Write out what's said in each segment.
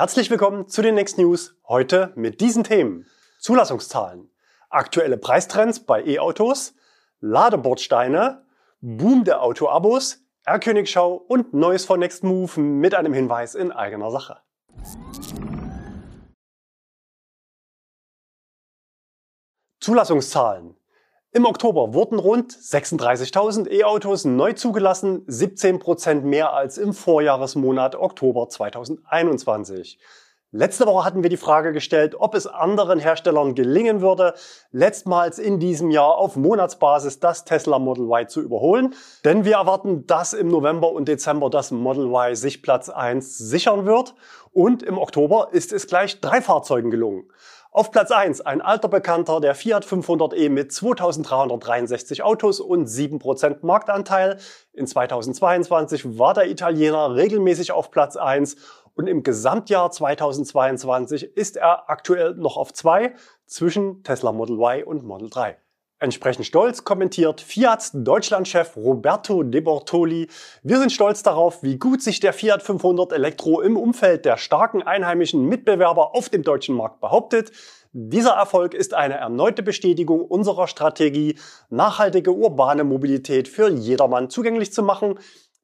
Herzlich willkommen zu den Next News. Heute mit diesen Themen. Zulassungszahlen, aktuelle Preistrends bei E-Autos, Ladebordsteine, Boom der Autoabos, R-Königschau und Neues von Next Move mit einem Hinweis in eigener Sache. Zulassungszahlen. Im Oktober wurden rund 36.000 E-Autos neu zugelassen, 17% mehr als im Vorjahresmonat Oktober 2021. Letzte Woche hatten wir die Frage gestellt, ob es anderen Herstellern gelingen würde, letztmals in diesem Jahr auf Monatsbasis das Tesla Model Y zu überholen. Denn wir erwarten, dass im November und Dezember das Model Y sich Platz 1 sichern wird. Und im Oktober ist es gleich drei Fahrzeugen gelungen. Auf Platz 1 ein alter Bekannter, der Fiat 500e mit 2363 Autos und 7% Marktanteil. In 2022 war der Italiener regelmäßig auf Platz 1 und im Gesamtjahr 2022 ist er aktuell noch auf 2 zwischen Tesla Model Y und Model 3. Entsprechend stolz kommentiert Fiats Deutschlandchef Roberto De Bortoli, wir sind stolz darauf, wie gut sich der Fiat 500 Elektro im Umfeld der starken einheimischen Mitbewerber auf dem deutschen Markt behauptet. Dieser Erfolg ist eine erneute Bestätigung unserer Strategie, nachhaltige urbane Mobilität für jedermann zugänglich zu machen.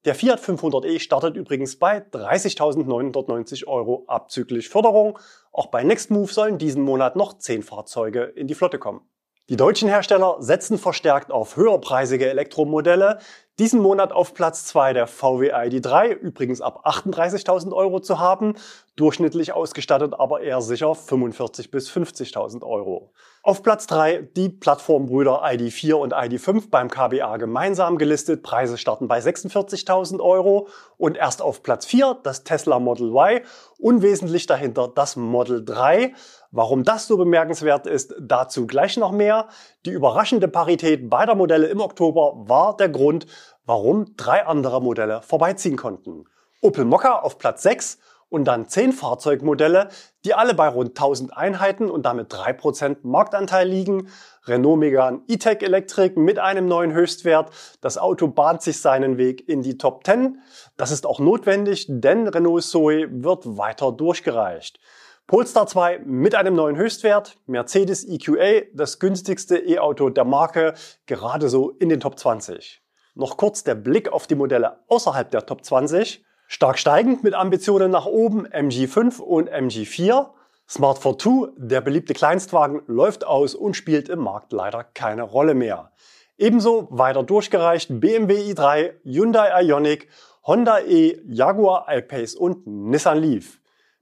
Der Fiat 500e startet übrigens bei 30.990 Euro abzüglich Förderung. Auch bei Nextmove sollen diesen Monat noch 10 Fahrzeuge in die Flotte kommen. Die deutschen Hersteller setzen verstärkt auf höherpreisige Elektromodelle. Diesen Monat auf Platz 2 der VW ID3, übrigens ab 38.000 Euro zu haben, durchschnittlich ausgestattet aber eher sicher 45.000 bis 50.000 Euro. Auf Platz 3 die Plattformbrüder ID4 und ID5 beim KBA gemeinsam gelistet, Preise starten bei 46.000 Euro. Und erst auf Platz 4 das Tesla Model Y, unwesentlich dahinter das Model 3, Warum das so bemerkenswert ist, dazu gleich noch mehr. Die überraschende Parität beider Modelle im Oktober war der Grund, warum drei andere Modelle vorbeiziehen konnten. Opel Mokka auf Platz 6 und dann 10 Fahrzeugmodelle, die alle bei rund 1000 Einheiten und damit 3% Marktanteil liegen. Renault Megane E-Tech Electric mit einem neuen Höchstwert. Das Auto bahnt sich seinen Weg in die Top 10. Das ist auch notwendig, denn Renault Zoe wird weiter durchgereicht. Polestar 2 mit einem neuen Höchstwert, Mercedes EQA, das günstigste E-Auto der Marke, gerade so in den Top 20. Noch kurz der Blick auf die Modelle außerhalb der Top 20. Stark steigend mit Ambitionen nach oben MG5 und MG4. Smart 42, der beliebte Kleinstwagen, läuft aus und spielt im Markt leider keine Rolle mehr. Ebenso weiter durchgereicht BMW i3, Hyundai Ioniq, Honda E, Jaguar I-Pace und Nissan Leaf.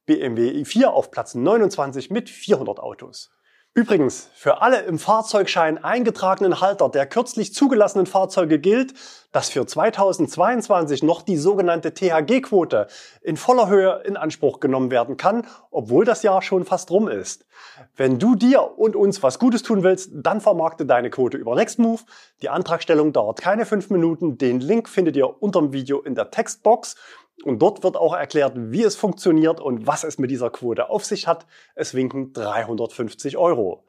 BMW i4 auf Platz 29 mit 400 Autos. Übrigens, für alle im Fahrzeugschein eingetragenen Halter der kürzlich zugelassenen Fahrzeuge gilt, dass für 2022 noch die sogenannte THG-Quote in voller Höhe in Anspruch genommen werden kann, obwohl das Jahr schon fast rum ist. Wenn du dir und uns was Gutes tun willst, dann vermarkte deine Quote über Nextmove. Die Antragstellung dauert keine fünf Minuten. Den Link findet ihr unter dem Video in der Textbox. Und dort wird auch erklärt, wie es funktioniert und was es mit dieser Quote auf sich hat. Es winken 350 Euro.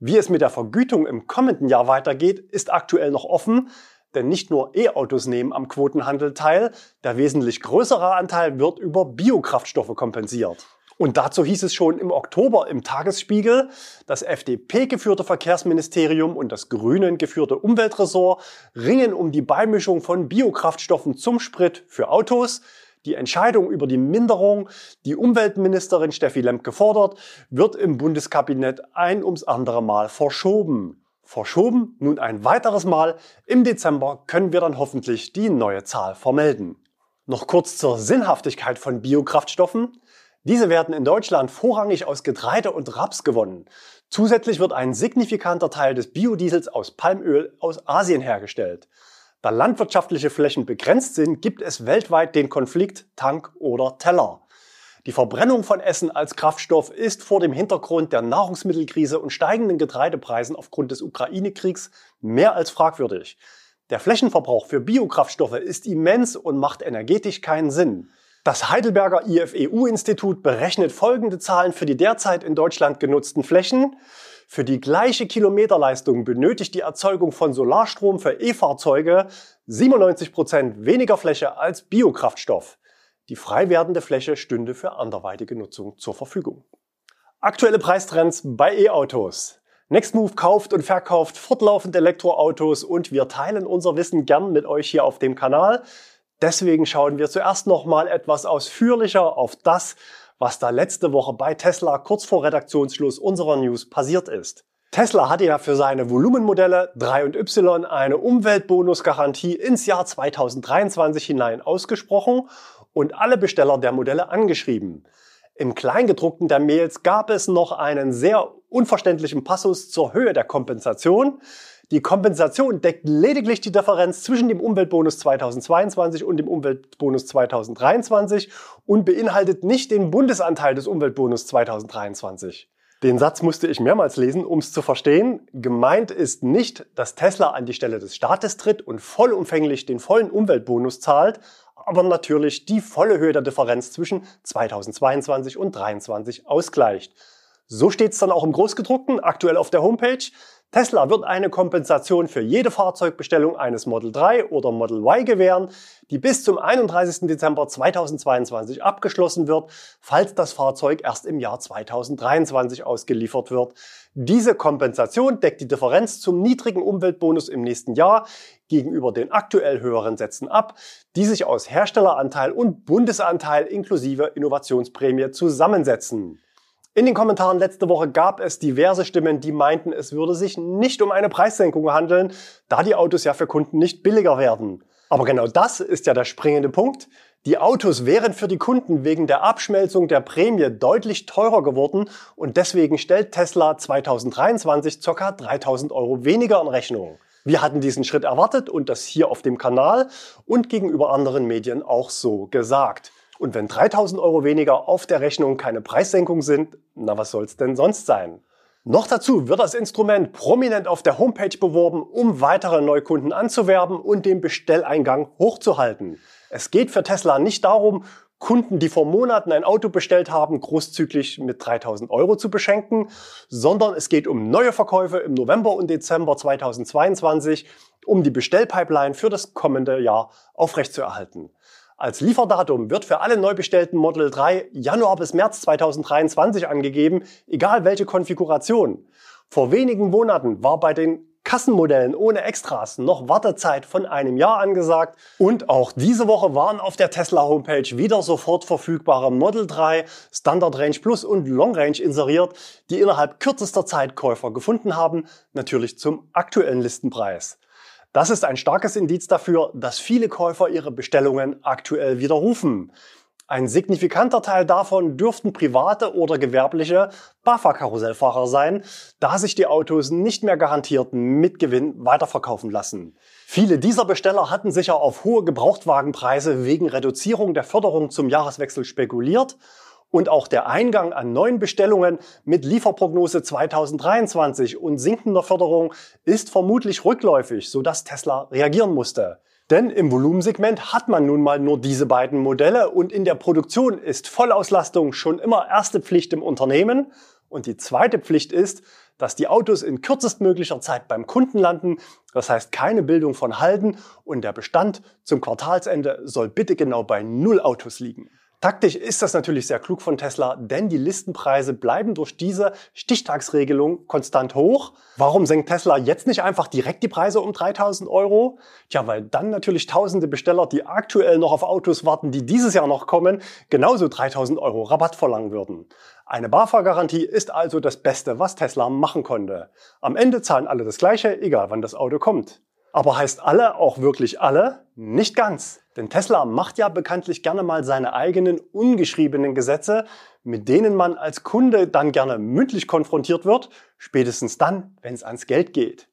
Wie es mit der Vergütung im kommenden Jahr weitergeht, ist aktuell noch offen, denn nicht nur E-Autos nehmen am Quotenhandel teil, der wesentlich größere Anteil wird über Biokraftstoffe kompensiert. Und dazu hieß es schon im Oktober im Tagesspiegel, das FDP-geführte Verkehrsministerium und das Grünen geführte Umweltressort ringen um die Beimischung von Biokraftstoffen zum Sprit für Autos. Die Entscheidung über die Minderung, die Umweltministerin Steffi Lemke fordert, wird im Bundeskabinett ein ums andere Mal verschoben. Verschoben nun ein weiteres Mal. Im Dezember können wir dann hoffentlich die neue Zahl vermelden. Noch kurz zur Sinnhaftigkeit von Biokraftstoffen. Diese werden in Deutschland vorrangig aus Getreide und Raps gewonnen. Zusätzlich wird ein signifikanter Teil des Biodiesels aus Palmöl aus Asien hergestellt. Da landwirtschaftliche Flächen begrenzt sind, gibt es weltweit den Konflikt Tank oder Teller. Die Verbrennung von Essen als Kraftstoff ist vor dem Hintergrund der Nahrungsmittelkrise und steigenden Getreidepreisen aufgrund des Ukraine-Kriegs mehr als fragwürdig. Der Flächenverbrauch für Biokraftstoffe ist immens und macht energetisch keinen Sinn. Das Heidelberger IFEU-Institut berechnet folgende Zahlen für die derzeit in Deutschland genutzten Flächen. Für die gleiche Kilometerleistung benötigt die Erzeugung von Solarstrom für E-Fahrzeuge 97 Prozent weniger Fläche als Biokraftstoff. Die frei werdende Fläche stünde für anderweitige Nutzung zur Verfügung. Aktuelle Preistrends bei E-Autos. Nextmove kauft und verkauft fortlaufend Elektroautos und wir teilen unser Wissen gern mit euch hier auf dem Kanal. Deswegen schauen wir zuerst nochmal etwas ausführlicher auf das, was da letzte Woche bei Tesla kurz vor Redaktionsschluss unserer News passiert ist. Tesla hatte ja für seine Volumenmodelle 3 und Y eine Umweltbonusgarantie ins Jahr 2023 hinein ausgesprochen und alle Besteller der Modelle angeschrieben. Im Kleingedruckten der Mails gab es noch einen sehr unverständlichen Passus zur Höhe der Kompensation. Die Kompensation deckt lediglich die Differenz zwischen dem Umweltbonus 2022 und dem Umweltbonus 2023 und beinhaltet nicht den Bundesanteil des Umweltbonus 2023. Den Satz musste ich mehrmals lesen, um es zu verstehen. Gemeint ist nicht, dass Tesla an die Stelle des Staates tritt und vollumfänglich den vollen Umweltbonus zahlt, aber natürlich die volle Höhe der Differenz zwischen 2022 und 2023 ausgleicht. So steht es dann auch im Großgedruckten, aktuell auf der Homepage. Tesla wird eine Kompensation für jede Fahrzeugbestellung eines Model 3 oder Model Y gewähren, die bis zum 31. Dezember 2022 abgeschlossen wird, falls das Fahrzeug erst im Jahr 2023 ausgeliefert wird. Diese Kompensation deckt die Differenz zum niedrigen Umweltbonus im nächsten Jahr gegenüber den aktuell höheren Sätzen ab, die sich aus Herstelleranteil und Bundesanteil inklusive Innovationsprämie zusammensetzen. In den Kommentaren letzte Woche gab es diverse Stimmen, die meinten, es würde sich nicht um eine Preissenkung handeln, da die Autos ja für Kunden nicht billiger werden. Aber genau das ist ja der springende Punkt. Die Autos wären für die Kunden wegen der Abschmelzung der Prämie deutlich teurer geworden und deswegen stellt Tesla 2023 ca. 3000 Euro weniger in Rechnung. Wir hatten diesen Schritt erwartet und das hier auf dem Kanal und gegenüber anderen Medien auch so gesagt. Und wenn 3000 Euro weniger auf der Rechnung keine Preissenkung sind, na was soll's denn sonst sein? Noch dazu wird das Instrument prominent auf der Homepage beworben, um weitere Neukunden anzuwerben und den Bestelleingang hochzuhalten. Es geht für Tesla nicht darum, Kunden, die vor Monaten ein Auto bestellt haben, großzügig mit 3000 Euro zu beschenken, sondern es geht um neue Verkäufe im November und Dezember 2022, um die Bestellpipeline für das kommende Jahr aufrechtzuerhalten. Als Lieferdatum wird für alle neu bestellten Model 3 Januar bis März 2023 angegeben, egal welche Konfiguration. Vor wenigen Monaten war bei den Kassenmodellen ohne Extras noch Wartezeit von einem Jahr angesagt und auch diese Woche waren auf der Tesla Homepage wieder sofort verfügbare Model 3, Standard Range Plus und Long Range inseriert, die innerhalb kürzester Zeit Käufer gefunden haben, natürlich zum aktuellen Listenpreis. Das ist ein starkes Indiz dafür, dass viele Käufer ihre Bestellungen aktuell widerrufen. Ein signifikanter Teil davon dürften private oder gewerbliche BAFA-Karussellfahrer sein, da sich die Autos nicht mehr garantiert mit Gewinn weiterverkaufen lassen. Viele dieser Besteller hatten sicher auf hohe Gebrauchtwagenpreise wegen Reduzierung der Förderung zum Jahreswechsel spekuliert und auch der Eingang an neuen Bestellungen mit Lieferprognose 2023 und sinkender Förderung ist vermutlich rückläufig, sodass Tesla reagieren musste. Denn im Volumensegment hat man nun mal nur diese beiden Modelle und in der Produktion ist Vollauslastung schon immer erste Pflicht im Unternehmen. Und die zweite Pflicht ist, dass die Autos in kürzestmöglicher Zeit beim Kunden landen. Das heißt keine Bildung von Halden und der Bestand zum Quartalsende soll bitte genau bei Null Autos liegen. Taktisch ist das natürlich sehr klug von Tesla, denn die Listenpreise bleiben durch diese Stichtagsregelung konstant hoch. Warum senkt Tesla jetzt nicht einfach direkt die Preise um 3000 Euro? Tja, weil dann natürlich tausende Besteller, die aktuell noch auf Autos warten, die dieses Jahr noch kommen, genauso 3000 Euro Rabatt verlangen würden. Eine BAFA-Garantie ist also das Beste, was Tesla machen konnte. Am Ende zahlen alle das Gleiche, egal wann das Auto kommt. Aber heißt alle auch wirklich alle? Nicht ganz. Denn Tesla macht ja bekanntlich gerne mal seine eigenen ungeschriebenen Gesetze, mit denen man als Kunde dann gerne mündlich konfrontiert wird, spätestens dann, wenn es ans Geld geht.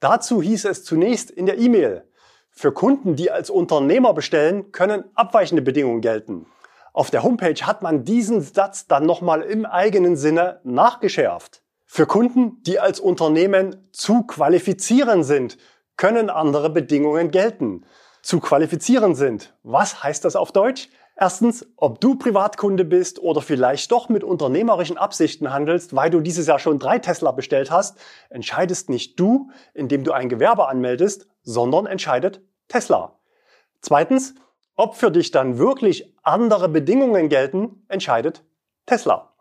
Dazu hieß es zunächst in der E-Mail, für Kunden, die als Unternehmer bestellen, können abweichende Bedingungen gelten. Auf der Homepage hat man diesen Satz dann nochmal im eigenen Sinne nachgeschärft. Für Kunden, die als Unternehmen zu qualifizieren sind, können andere Bedingungen gelten zu qualifizieren sind. Was heißt das auf Deutsch? Erstens, ob du Privatkunde bist oder vielleicht doch mit unternehmerischen Absichten handelst, weil du dieses Jahr schon drei Tesla bestellt hast, entscheidest nicht du, indem du ein Gewerbe anmeldest, sondern entscheidet Tesla. Zweitens, Ob für dich dann wirklich andere Bedingungen gelten, entscheidet Tesla.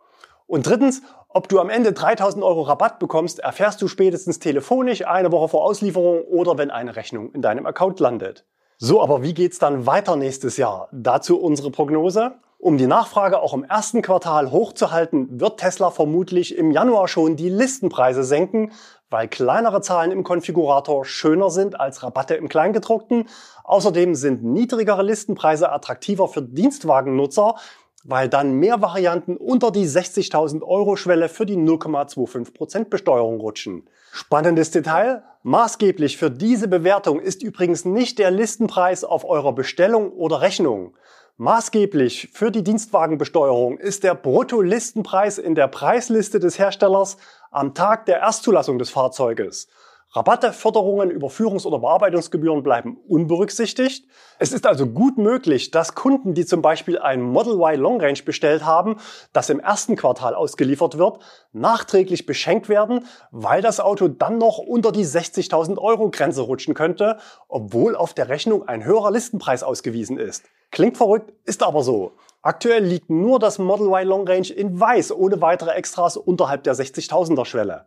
Und drittens, ob du am Ende 3000 Euro Rabatt bekommst, erfährst du spätestens telefonisch eine Woche vor Auslieferung oder wenn eine Rechnung in deinem Account landet. So, aber wie geht's dann weiter nächstes Jahr? Dazu unsere Prognose. Um die Nachfrage auch im ersten Quartal hochzuhalten, wird Tesla vermutlich im Januar schon die Listenpreise senken, weil kleinere Zahlen im Konfigurator schöner sind als Rabatte im Kleingedruckten. Außerdem sind niedrigere Listenpreise attraktiver für Dienstwagennutzer, weil dann mehr Varianten unter die 60.000 Euro Schwelle für die 0,25% Besteuerung rutschen. Spannendes Detail. Maßgeblich für diese Bewertung ist übrigens nicht der Listenpreis auf eurer Bestellung oder Rechnung. Maßgeblich für die Dienstwagenbesteuerung ist der Bruttolistenpreis in der Preisliste des Herstellers am Tag der Erstzulassung des Fahrzeuges. Rabatte, Förderungen, Überführungs- oder Bearbeitungsgebühren bleiben unberücksichtigt. Es ist also gut möglich, dass Kunden, die zum Beispiel ein Model Y Long Range bestellt haben, das im ersten Quartal ausgeliefert wird, nachträglich beschenkt werden, weil das Auto dann noch unter die 60.000 Euro Grenze rutschen könnte, obwohl auf der Rechnung ein höherer Listenpreis ausgewiesen ist. Klingt verrückt, ist aber so. Aktuell liegt nur das Model Y Long Range in weiß ohne weitere Extras unterhalb der 60.000er Schwelle.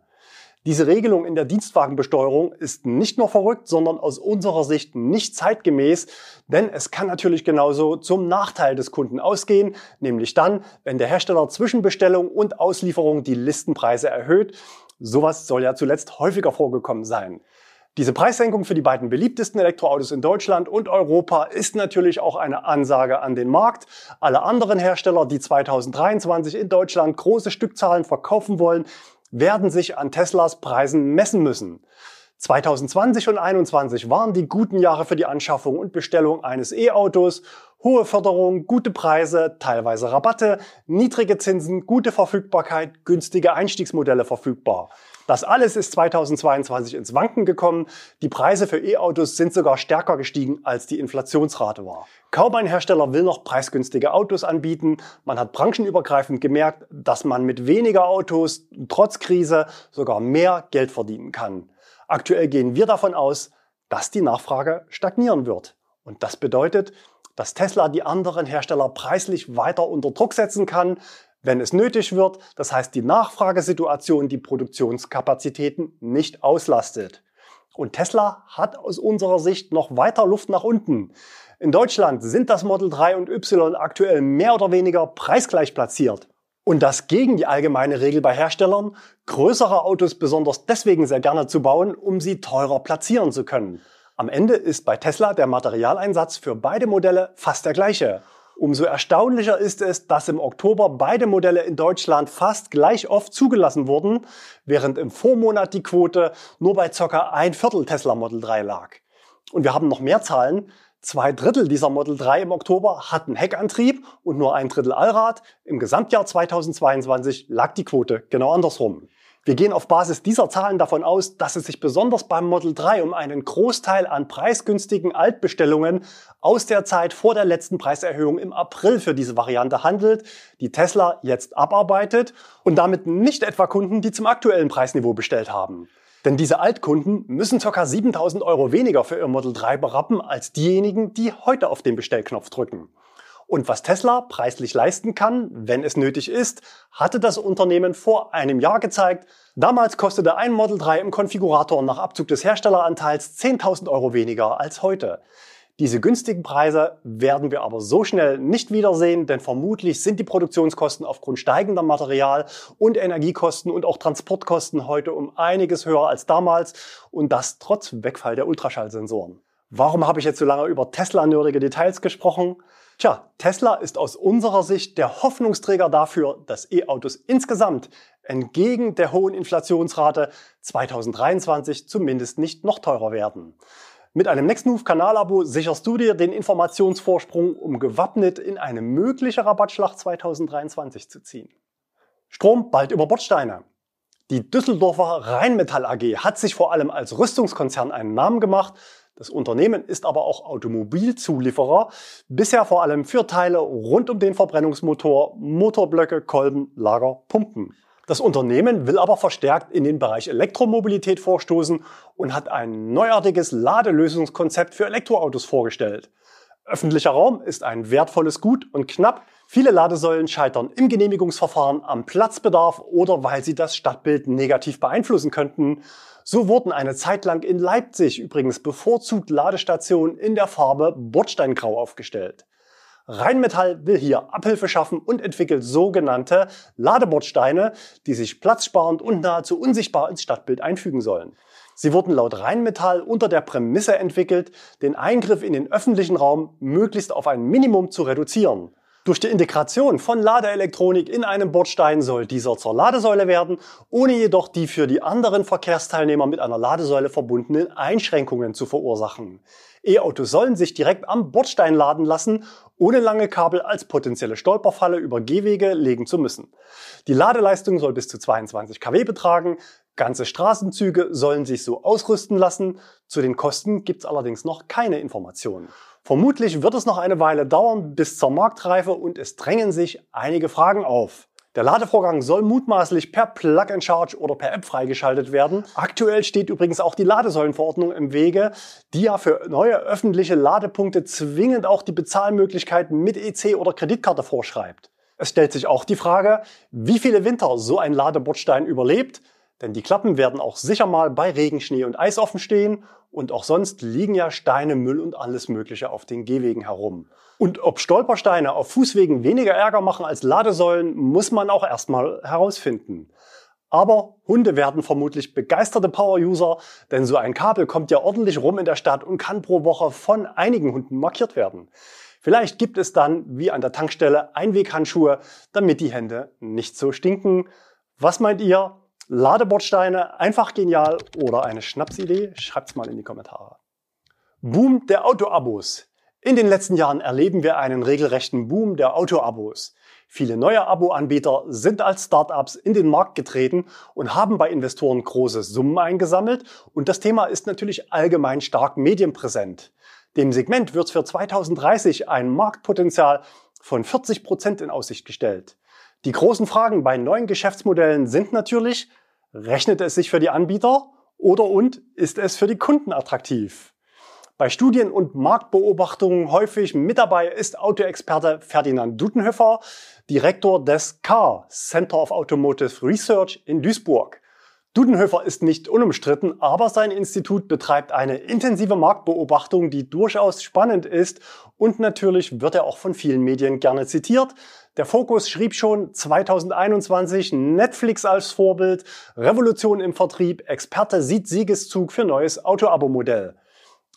Diese Regelung in der Dienstwagenbesteuerung ist nicht nur verrückt, sondern aus unserer Sicht nicht zeitgemäß, denn es kann natürlich genauso zum Nachteil des Kunden ausgehen, nämlich dann, wenn der Hersteller zwischen Bestellung und Auslieferung die Listenpreise erhöht. Sowas soll ja zuletzt häufiger vorgekommen sein. Diese Preissenkung für die beiden beliebtesten Elektroautos in Deutschland und Europa ist natürlich auch eine Ansage an den Markt. Alle anderen Hersteller, die 2023 in Deutschland große Stückzahlen verkaufen wollen, werden sich an Teslas Preisen messen müssen. 2020 und 2021 waren die guten Jahre für die Anschaffung und Bestellung eines E-Autos. Hohe Förderung, gute Preise, teilweise Rabatte, niedrige Zinsen, gute Verfügbarkeit, günstige Einstiegsmodelle verfügbar. Das alles ist 2022 ins Wanken gekommen. Die Preise für E-Autos sind sogar stärker gestiegen, als die Inflationsrate war. Kaum ein Hersteller will noch preisgünstige Autos anbieten. Man hat branchenübergreifend gemerkt, dass man mit weniger Autos trotz Krise sogar mehr Geld verdienen kann. Aktuell gehen wir davon aus, dass die Nachfrage stagnieren wird. Und das bedeutet, dass Tesla die anderen Hersteller preislich weiter unter Druck setzen kann, wenn es nötig wird, das heißt die Nachfragesituation die Produktionskapazitäten nicht auslastet. Und Tesla hat aus unserer Sicht noch weiter Luft nach unten. In Deutschland sind das Model 3 und Y aktuell mehr oder weniger preisgleich platziert. Und das gegen die allgemeine Regel bei Herstellern, größere Autos besonders deswegen sehr gerne zu bauen, um sie teurer platzieren zu können. Am Ende ist bei Tesla der Materialeinsatz für beide Modelle fast der gleiche. Umso erstaunlicher ist es, dass im Oktober beide Modelle in Deutschland fast gleich oft zugelassen wurden, während im Vormonat die Quote nur bei ca. ein Viertel Tesla Model 3 lag. Und wir haben noch mehr Zahlen. Zwei Drittel dieser Model 3 im Oktober hatten Heckantrieb und nur ein Drittel Allrad. Im Gesamtjahr 2022 lag die Quote genau andersrum. Wir gehen auf Basis dieser Zahlen davon aus, dass es sich besonders beim Model 3 um einen Großteil an preisgünstigen Altbestellungen aus der Zeit vor der letzten Preiserhöhung im April für diese Variante handelt, die Tesla jetzt abarbeitet und damit nicht etwa Kunden, die zum aktuellen Preisniveau bestellt haben. Denn diese Altkunden müssen ca. 7000 Euro weniger für ihr Model 3 berappen als diejenigen, die heute auf den Bestellknopf drücken. Und was Tesla preislich leisten kann, wenn es nötig ist, hatte das Unternehmen vor einem Jahr gezeigt. Damals kostete ein Model 3 im Konfigurator nach Abzug des Herstelleranteils 10.000 Euro weniger als heute. Diese günstigen Preise werden wir aber so schnell nicht wiedersehen, denn vermutlich sind die Produktionskosten aufgrund steigender Material- und Energiekosten und auch Transportkosten heute um einiges höher als damals und das trotz Wegfall der Ultraschallsensoren. Warum habe ich jetzt so lange über Tesla-nerdige Details gesprochen? Tja, Tesla ist aus unserer Sicht der Hoffnungsträger dafür, dass E-Autos insgesamt entgegen der hohen Inflationsrate 2023 zumindest nicht noch teurer werden. Mit einem Nextmove-Kanalabo sicherst du dir den Informationsvorsprung, um gewappnet in eine mögliche Rabattschlacht 2023 zu ziehen. Strom bald über Bordsteine. Die Düsseldorfer Rheinmetall AG hat sich vor allem als Rüstungskonzern einen Namen gemacht das Unternehmen ist aber auch Automobilzulieferer, bisher vor allem für Teile rund um den Verbrennungsmotor, Motorblöcke, Kolben, Lager, Pumpen. Das Unternehmen will aber verstärkt in den Bereich Elektromobilität vorstoßen und hat ein neuartiges Ladelösungskonzept für Elektroautos vorgestellt. Öffentlicher Raum ist ein wertvolles Gut und knapp. Viele Ladesäulen scheitern im Genehmigungsverfahren am Platzbedarf oder weil sie das Stadtbild negativ beeinflussen könnten. So wurden eine Zeit lang in Leipzig übrigens bevorzugt Ladestationen in der Farbe Bordsteingrau aufgestellt. Rheinmetall will hier Abhilfe schaffen und entwickelt sogenannte Ladebordsteine, die sich platzsparend und nahezu unsichtbar ins Stadtbild einfügen sollen. Sie wurden laut Rheinmetall unter der Prämisse entwickelt, den Eingriff in den öffentlichen Raum möglichst auf ein Minimum zu reduzieren. Durch die Integration von Ladeelektronik in einem Bordstein soll dieser zur Ladesäule werden, ohne jedoch die für die anderen Verkehrsteilnehmer mit einer Ladesäule verbundenen Einschränkungen zu verursachen. E-Autos sollen sich direkt am Bordstein laden lassen, ohne lange Kabel als potenzielle Stolperfalle über Gehwege legen zu müssen. Die Ladeleistung soll bis zu 22 kW betragen, Ganze Straßenzüge sollen sich so ausrüsten lassen. Zu den Kosten gibt's allerdings noch keine Informationen. Vermutlich wird es noch eine Weile dauern bis zur Marktreife und es drängen sich einige Fragen auf. Der Ladevorgang soll mutmaßlich per Plug-and-Charge oder per App freigeschaltet werden. Aktuell steht übrigens auch die Ladesäulenverordnung im Wege, die ja für neue öffentliche Ladepunkte zwingend auch die Bezahlmöglichkeiten mit EC oder Kreditkarte vorschreibt. Es stellt sich auch die Frage, wie viele Winter so ein Ladebordstein überlebt, denn die Klappen werden auch sicher mal bei Regen, Schnee und Eis offen stehen und auch sonst liegen ja Steine, Müll und alles Mögliche auf den Gehwegen herum. Und ob Stolpersteine auf Fußwegen weniger Ärger machen als Ladesäulen, muss man auch erstmal herausfinden. Aber Hunde werden vermutlich begeisterte Power-User, denn so ein Kabel kommt ja ordentlich rum in der Stadt und kann pro Woche von einigen Hunden markiert werden. Vielleicht gibt es dann, wie an der Tankstelle, Einweghandschuhe, damit die Hände nicht so stinken. Was meint ihr? Ladebordsteine, einfach genial oder eine Schnapsidee? Schreibt's mal in die Kommentare. Boom der Autoabos. In den letzten Jahren erleben wir einen regelrechten Boom der Autoabos. Viele neue Abo-Anbieter sind als Startups in den Markt getreten und haben bei Investoren große Summen eingesammelt und das Thema ist natürlich allgemein stark medienpräsent. Dem Segment wird für 2030 ein Marktpotenzial von 40 Prozent in Aussicht gestellt. Die großen Fragen bei neuen Geschäftsmodellen sind natürlich, rechnet es sich für die Anbieter oder und ist es für die Kunden attraktiv? Bei Studien und Marktbeobachtungen häufig mit dabei ist Autoexperte Ferdinand Dutenhöfer, Direktor des CAR, Center of Automotive Research in Duisburg. Dudenhöfer ist nicht unumstritten, aber sein Institut betreibt eine intensive Marktbeobachtung, die durchaus spannend ist und natürlich wird er auch von vielen Medien gerne zitiert. Der Fokus schrieb schon 2021 Netflix als Vorbild, Revolution im Vertrieb, Experte sieht Siegeszug für neues Auto-Abo-Modell.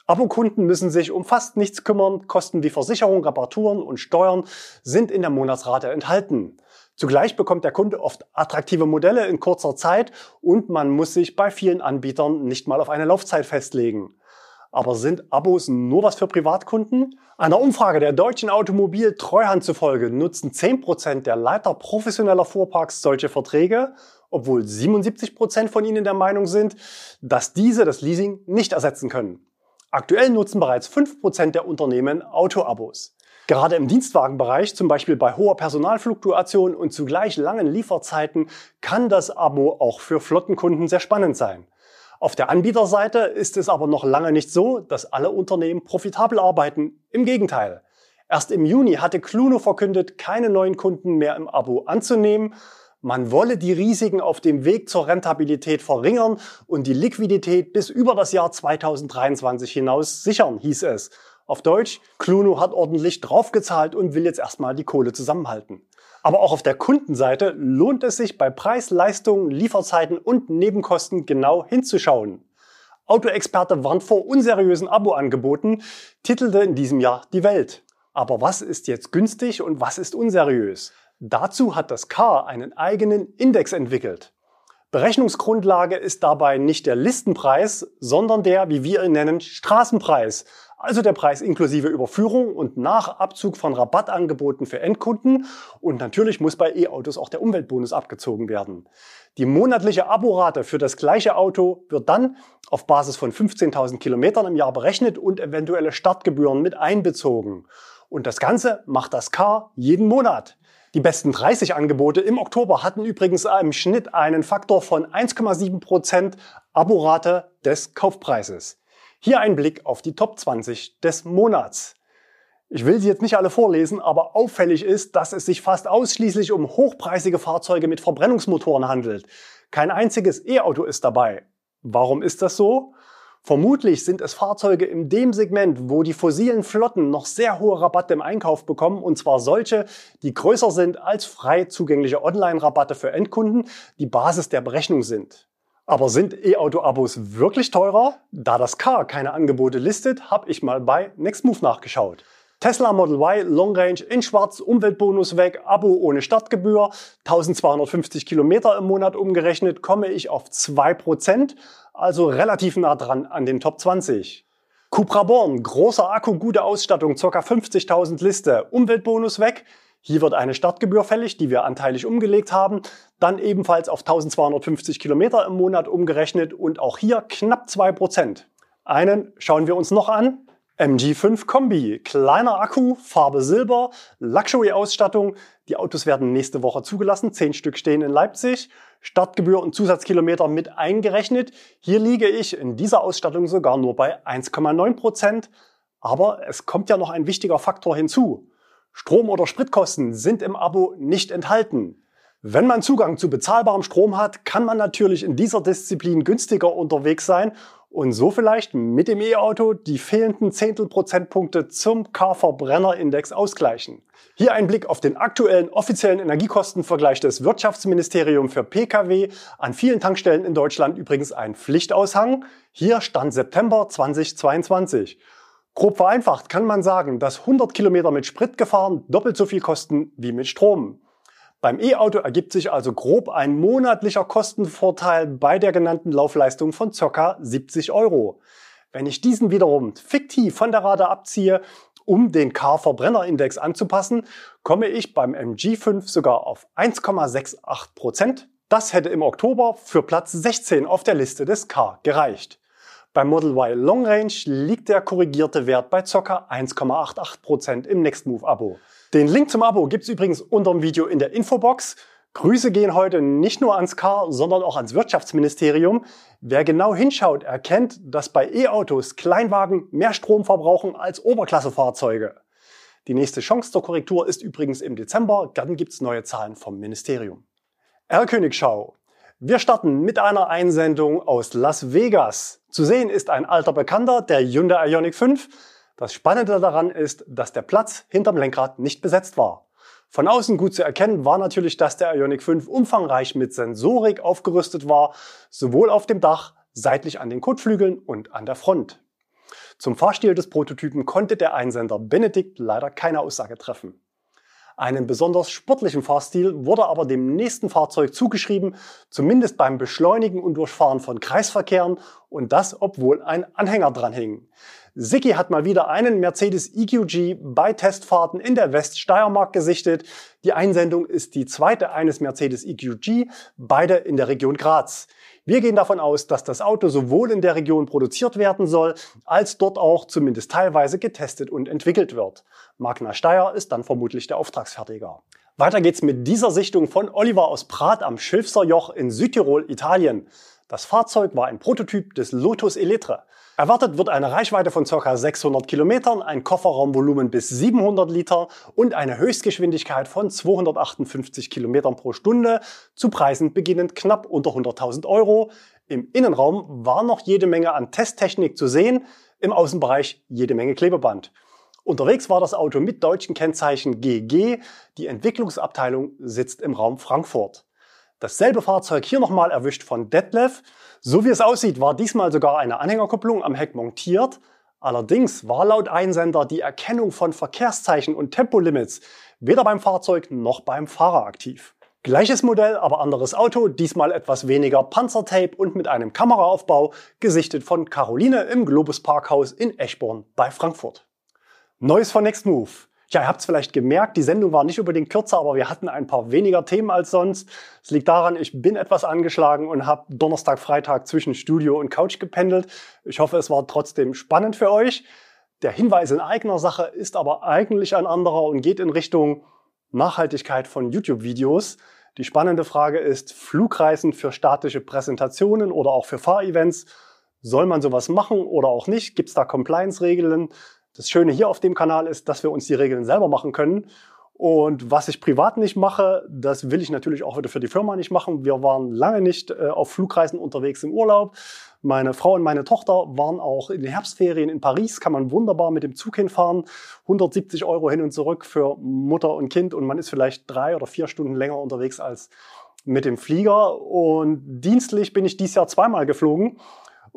Abokunden müssen sich um fast nichts kümmern, Kosten wie Versicherung, Reparaturen und Steuern sind in der Monatsrate enthalten. Zugleich bekommt der Kunde oft attraktive Modelle in kurzer Zeit und man muss sich bei vielen Anbietern nicht mal auf eine Laufzeit festlegen. Aber sind Abos nur was für Privatkunden? Einer Umfrage der deutschen Automobil Treuhand zufolge nutzen 10% der Leiter professioneller Fuhrparks solche Verträge, obwohl 77% von ihnen der Meinung sind, dass diese das Leasing nicht ersetzen können. Aktuell nutzen bereits 5% der Unternehmen Autoabos. Gerade im Dienstwagenbereich, zum Beispiel bei hoher Personalfluktuation und zugleich langen Lieferzeiten, kann das Abo auch für Flottenkunden sehr spannend sein. Auf der Anbieterseite ist es aber noch lange nicht so, dass alle Unternehmen profitabel arbeiten. Im Gegenteil. Erst im Juni hatte Cluno verkündet, keine neuen Kunden mehr im Abo anzunehmen. Man wolle die Risiken auf dem Weg zur Rentabilität verringern und die Liquidität bis über das Jahr 2023 hinaus sichern, hieß es. Auf Deutsch, Cluno hat ordentlich draufgezahlt und will jetzt erstmal die Kohle zusammenhalten. Aber auch auf der Kundenseite lohnt es sich bei Preis, Leistung, Lieferzeiten und Nebenkosten genau hinzuschauen. Autoexperte warnt vor unseriösen Abo-Angeboten, titelte in diesem Jahr die Welt. Aber was ist jetzt günstig und was ist unseriös? Dazu hat das Car einen eigenen Index entwickelt. Berechnungsgrundlage ist dabei nicht der Listenpreis, sondern der, wie wir ihn nennen, Straßenpreis, also der Preis inklusive Überführung und nach Abzug von Rabattangeboten für Endkunden. Und natürlich muss bei E-Autos auch der Umweltbonus abgezogen werden. Die monatliche Aborate für das gleiche Auto wird dann auf Basis von 15.000 Kilometern im Jahr berechnet und eventuelle Startgebühren mit einbezogen. Und das Ganze macht das Car jeden Monat. Die besten 30 Angebote im Oktober hatten übrigens im Schnitt einen Faktor von 1,7 Prozent Aborate des Kaufpreises. Hier ein Blick auf die Top 20 des Monats. Ich will sie jetzt nicht alle vorlesen, aber auffällig ist, dass es sich fast ausschließlich um hochpreisige Fahrzeuge mit Verbrennungsmotoren handelt. Kein einziges E-Auto ist dabei. Warum ist das so? Vermutlich sind es Fahrzeuge in dem Segment, wo die fossilen Flotten noch sehr hohe Rabatte im Einkauf bekommen, und zwar solche, die größer sind als frei zugängliche Online-Rabatte für Endkunden, die Basis der Berechnung sind. Aber sind E-Auto-Abos wirklich teurer? Da das Car keine Angebote listet, habe ich mal bei Nextmove nachgeschaut. Tesla Model Y Long Range in Schwarz, Umweltbonus weg, Abo ohne Startgebühr, 1250 Kilometer im Monat umgerechnet, komme ich auf 2%, also relativ nah dran an den Top 20. Cupra Born, großer Akku, gute Ausstattung, ca. 50.000 Liste, Umweltbonus weg. Hier wird eine Startgebühr fällig, die wir anteilig umgelegt haben, dann ebenfalls auf 1250 Kilometer im Monat umgerechnet und auch hier knapp 2%. Einen schauen wir uns noch an. MG5 Kombi, kleiner Akku, Farbe Silber, Luxury-Ausstattung. Die Autos werden nächste Woche zugelassen, zehn Stück stehen in Leipzig. Startgebühr und Zusatzkilometer mit eingerechnet. Hier liege ich in dieser Ausstattung sogar nur bei 1,9 Prozent. Aber es kommt ja noch ein wichtiger Faktor hinzu. Strom- oder Spritkosten sind im Abo nicht enthalten. Wenn man Zugang zu bezahlbarem Strom hat, kann man natürlich in dieser Disziplin günstiger unterwegs sein und so vielleicht mit dem E-Auto die fehlenden Zehntelprozentpunkte zum K-Verbrenner-Index ausgleichen. Hier ein Blick auf den aktuellen offiziellen Energiekostenvergleich des Wirtschaftsministeriums für Pkw. An vielen Tankstellen in Deutschland übrigens ein Pflichtaushang. Hier stand September 2022. Grob vereinfacht kann man sagen, dass 100 Kilometer mit Sprit gefahren doppelt so viel kosten wie mit Strom. Beim E-Auto ergibt sich also grob ein monatlicher Kostenvorteil bei der genannten Laufleistung von ca. 70 Euro. Wenn ich diesen wiederum fiktiv von der Rate abziehe, um den K-Verbrennerindex anzupassen, komme ich beim MG5 sogar auf 1,68 Prozent. Das hätte im Oktober für Platz 16 auf der Liste des K gereicht. Beim Model Y Long Range liegt der korrigierte Wert bei ca. 1,88 Prozent im Nextmove-Abo. Den Link zum Abo gibt's übrigens unter dem Video in der Infobox. Grüße gehen heute nicht nur ans Car, sondern auch ans Wirtschaftsministerium. Wer genau hinschaut, erkennt, dass bei E-Autos Kleinwagen mehr Strom verbrauchen als Oberklassefahrzeuge. Die nächste Chance zur Korrektur ist übrigens im Dezember, dann gibt's neue Zahlen vom Ministerium. R-Königschau. Wir starten mit einer Einsendung aus Las Vegas. Zu sehen ist ein alter Bekannter, der Hyundai Ioniq 5. Das Spannende daran ist, dass der Platz hinterm Lenkrad nicht besetzt war. Von außen gut zu erkennen war natürlich, dass der Ioniq 5 umfangreich mit Sensorik aufgerüstet war, sowohl auf dem Dach, seitlich an den Kotflügeln und an der Front. Zum Fahrstil des Prototypen konnte der Einsender Benedikt leider keine Aussage treffen. Einen besonders sportlichen Fahrstil wurde aber dem nächsten Fahrzeug zugeschrieben, zumindest beim Beschleunigen und Durchfahren von Kreisverkehren und das, obwohl ein Anhänger dran hing. Sicki hat mal wieder einen Mercedes EQG bei Testfahrten in der Weststeiermark gesichtet. Die Einsendung ist die zweite eines Mercedes EQG, beide in der Region Graz. Wir gehen davon aus, dass das Auto sowohl in der Region produziert werden soll, als dort auch zumindest teilweise getestet und entwickelt wird. Magna Steyr ist dann vermutlich der Auftragsfertiger. Weiter geht's mit dieser Sichtung von Oliver aus Prat am Schilfser Joch in Südtirol, Italien. Das Fahrzeug war ein Prototyp des Lotus Eletre. Erwartet wird eine Reichweite von ca. 600 Kilometern, ein Kofferraumvolumen bis 700 Liter und eine Höchstgeschwindigkeit von 258 Kilometern pro Stunde, zu Preisen beginnend knapp unter 100.000 Euro. Im Innenraum war noch jede Menge an Testtechnik zu sehen, im Außenbereich jede Menge Klebeband. Unterwegs war das Auto mit deutschen Kennzeichen GG. Die Entwicklungsabteilung sitzt im Raum Frankfurt. Dasselbe Fahrzeug hier nochmal erwischt von Detlef. So wie es aussieht, war diesmal sogar eine Anhängerkupplung am Heck montiert. Allerdings war laut Einsender die Erkennung von Verkehrszeichen und Tempolimits weder beim Fahrzeug noch beim Fahrer aktiv. Gleiches Modell, aber anderes Auto, diesmal etwas weniger Panzertape und mit einem Kameraaufbau, gesichtet von Caroline im Globus Parkhaus in Eschborn bei Frankfurt. Neues von Nextmove. Ja, ihr habt es vielleicht gemerkt, die Sendung war nicht unbedingt kürzer, aber wir hatten ein paar weniger Themen als sonst. Es liegt daran, ich bin etwas angeschlagen und habe Donnerstag, Freitag zwischen Studio und Couch gependelt. Ich hoffe, es war trotzdem spannend für euch. Der Hinweis in eigener Sache ist aber eigentlich ein anderer und geht in Richtung Nachhaltigkeit von YouTube-Videos. Die spannende Frage ist, Flugreisen für statische Präsentationen oder auch für Fahrevents, soll man sowas machen oder auch nicht? Gibt es da Compliance-Regeln? Das Schöne hier auf dem Kanal ist, dass wir uns die Regeln selber machen können. Und was ich privat nicht mache, das will ich natürlich auch wieder für die Firma nicht machen. Wir waren lange nicht äh, auf Flugreisen unterwegs im Urlaub. Meine Frau und meine Tochter waren auch in den Herbstferien in Paris, kann man wunderbar mit dem Zug hinfahren. 170 Euro hin und zurück für Mutter und Kind und man ist vielleicht drei oder vier Stunden länger unterwegs als mit dem Flieger. Und dienstlich bin ich dieses Jahr zweimal geflogen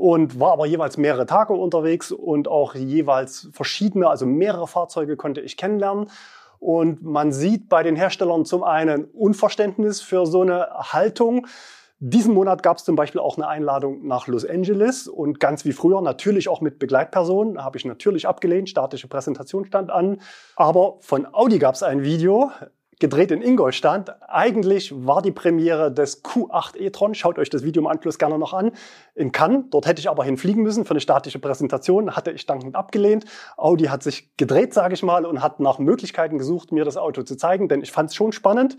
und war aber jeweils mehrere Tage unterwegs und auch jeweils verschiedene, also mehrere Fahrzeuge konnte ich kennenlernen. Und man sieht bei den Herstellern zum einen Unverständnis für so eine Haltung. Diesen Monat gab es zum Beispiel auch eine Einladung nach Los Angeles und ganz wie früher natürlich auch mit Begleitpersonen. Habe ich natürlich abgelehnt, statische Präsentation stand an. Aber von Audi gab es ein Video, gedreht in Ingolstadt. Eigentlich war die Premiere des Q8 e-tron, schaut euch das Video im Anschluss gerne noch an, in Cannes. Dort hätte ich aber hinfliegen müssen für eine statische Präsentation, hatte ich dankend abgelehnt. Audi hat sich gedreht, sage ich mal, und hat nach Möglichkeiten gesucht, mir das Auto zu zeigen, denn ich fand es schon spannend.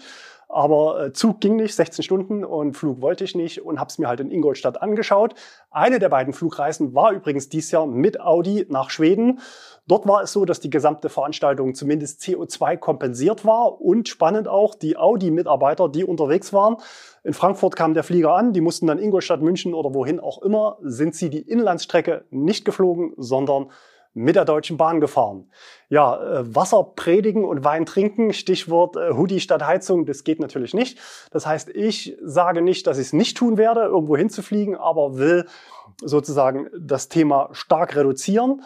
Aber äh, Zug ging nicht, 16 Stunden und Flug wollte ich nicht und habe es mir halt in Ingolstadt angeschaut. Eine der beiden Flugreisen war übrigens dieses Jahr mit Audi nach Schweden. Dort war es so, dass die gesamte Veranstaltung zumindest CO2 kompensiert war und spannend auch die Audi-Mitarbeiter, die unterwegs waren. In Frankfurt kam der Flieger an, die mussten dann Ingolstadt, München oder wohin auch immer, sind sie die Inlandsstrecke nicht geflogen, sondern mit der Deutschen Bahn gefahren. Ja, äh, Wasser predigen und Wein trinken, Stichwort äh, Hoodie statt Heizung, das geht natürlich nicht. Das heißt, ich sage nicht, dass ich es nicht tun werde, irgendwo hinzufliegen, aber will sozusagen das Thema stark reduzieren.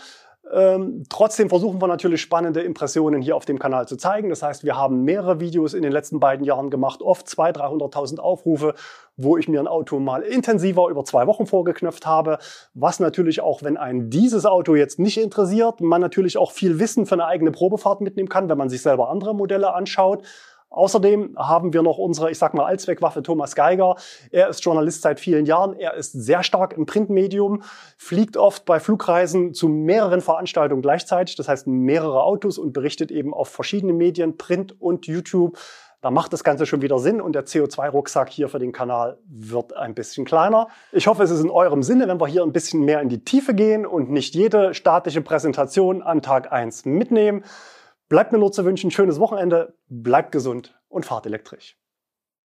Ähm, trotzdem versuchen wir natürlich spannende Impressionen hier auf dem Kanal zu zeigen. Das heißt, wir haben mehrere Videos in den letzten beiden Jahren gemacht, oft 200.000, 300.000 Aufrufe, wo ich mir ein Auto mal intensiver über zwei Wochen vorgeknöpft habe. Was natürlich auch, wenn ein dieses Auto jetzt nicht interessiert, man natürlich auch viel Wissen für eine eigene Probefahrt mitnehmen kann, wenn man sich selber andere Modelle anschaut. Außerdem haben wir noch unsere, ich sag mal, Allzweckwaffe Thomas Geiger. Er ist Journalist seit vielen Jahren. Er ist sehr stark im Printmedium, fliegt oft bei Flugreisen zu mehreren Veranstaltungen gleichzeitig. Das heißt mehrere Autos und berichtet eben auf verschiedene Medien, Print und YouTube. Da macht das Ganze schon wieder Sinn und der CO2-Rucksack hier für den Kanal wird ein bisschen kleiner. Ich hoffe, es ist in eurem Sinne, wenn wir hier ein bisschen mehr in die Tiefe gehen und nicht jede statische Präsentation an Tag 1 mitnehmen. Bleibt mir nur zu wünschen, schönes Wochenende, bleibt gesund und fahrt elektrisch.